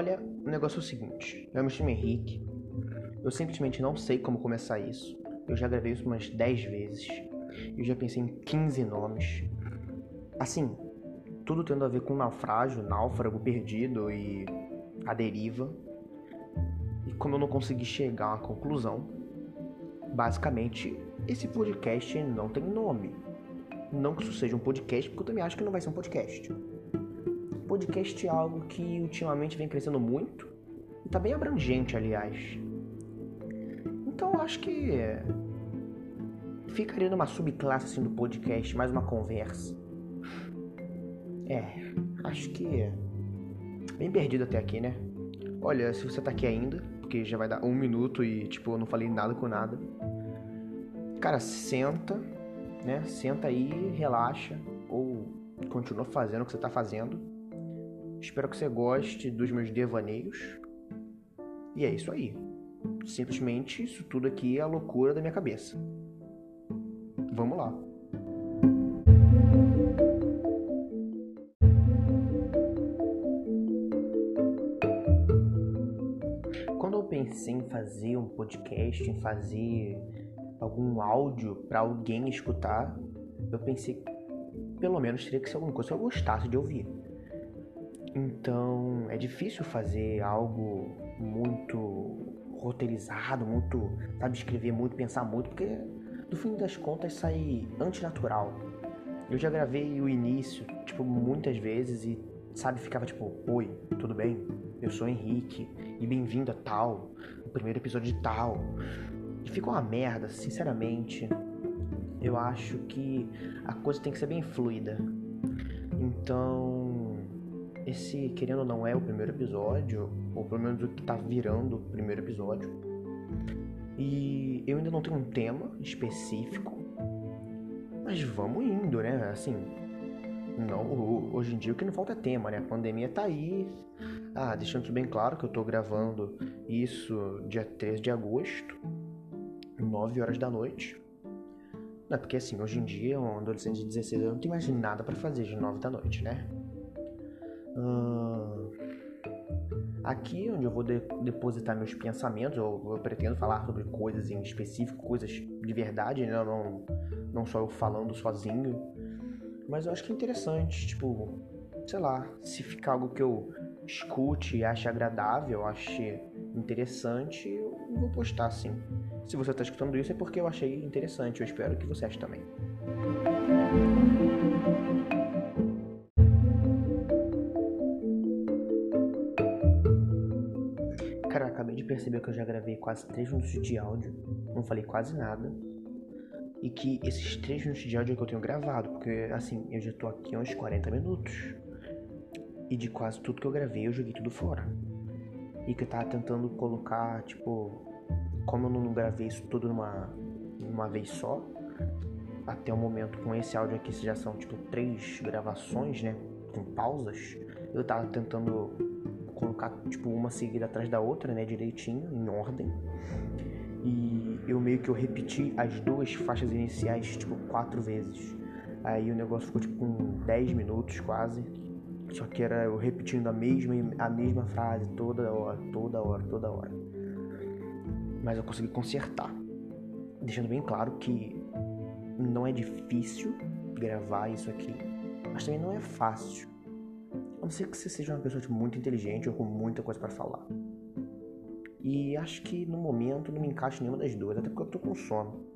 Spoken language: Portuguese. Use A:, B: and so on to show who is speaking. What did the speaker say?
A: Olha, o negócio é o seguinte: eu me chamo Henrique. Eu simplesmente não sei como começar isso. Eu já gravei isso umas 10 vezes. Eu já pensei em 15 nomes. Assim, tudo tendo a ver com naufrágio, náufrago perdido e a deriva. E como eu não consegui chegar a uma conclusão, basicamente esse podcast não tem nome. Não que isso seja um podcast, porque eu também acho que não vai ser um podcast. Podcast é algo que ultimamente vem crescendo muito e tá bem abrangente, aliás. Então eu acho que ficaria numa subclasse assim do podcast, mais uma conversa. É, acho que bem perdido até aqui, né? Olha, se você tá aqui ainda, porque já vai dar um minuto e tipo eu não falei nada com nada. Cara, senta, né? Senta aí, relaxa ou continua fazendo o que você tá fazendo. Espero que você goste dos meus devaneios. E é isso aí. Simplesmente isso tudo aqui é a loucura da minha cabeça. Vamos lá. Quando eu pensei em fazer um podcast, em fazer algum áudio para alguém escutar, eu pensei pelo menos teria que ser alguma coisa que eu gostasse de ouvir. Então é difícil fazer algo muito roteirizado, muito, sabe, escrever muito, pensar muito, porque no fim das contas sai antinatural. Eu já gravei o início, tipo, muitas vezes e, sabe, ficava tipo, oi, tudo bem? Eu sou Henrique e bem-vindo a tal, o primeiro episódio de tal. E ficou uma merda, sinceramente. Eu acho que a coisa tem que ser bem fluida. Então, esse, querendo ou não, é o primeiro episódio, ou pelo menos o que tá virando o primeiro episódio. E eu ainda não tenho um tema específico, mas vamos indo, né? Assim, não, hoje em dia o que não falta é tema, né? A pandemia tá aí. Ah, deixando isso bem claro que eu tô gravando isso dia 13 de agosto, 9 horas da noite. Não, porque assim, hoje em dia, um adolescente de 16 anos não tem mais nada para fazer de 9 da noite, né? Hum, aqui onde eu vou de depositar meus pensamentos, eu, eu, pretendo falar sobre coisas em específico, coisas de verdade, né? não, não só eu falando sozinho. Mas eu acho que é interessante, tipo, sei lá, se ficar algo que eu escute e ache agradável, ache interessante, eu vou postar sim. Se você está escutando isso é porque eu achei interessante, eu espero que você ache também. Acabei de perceber que eu já gravei quase 3 minutos de áudio, não falei quase nada. E que esses 3 minutos de áudio é que eu tenho gravado, porque assim, eu já tô aqui há uns 40 minutos. E de quase tudo que eu gravei, eu joguei tudo fora. E que eu tava tentando colocar, tipo, como eu não gravei isso tudo numa, numa vez só, até o momento com esse áudio aqui já são tipo três gravações, né? Com pausas. Eu tava tentando colocar tipo uma seguida atrás da outra, né? Direitinho, em ordem. E eu meio que eu repeti as duas faixas iniciais tipo quatro vezes. Aí o negócio ficou tipo com 10 minutos quase. Só que era eu repetindo a mesma, a mesma frase toda hora, toda hora, toda hora. Mas eu consegui consertar. Deixando bem claro que não é difícil gravar isso aqui, mas também não é fácil. A não ser que você seja uma pessoa tipo, muito inteligente ou com muita coisa para falar. E acho que no momento não me encaixa nenhuma das duas, até porque eu tô com sono.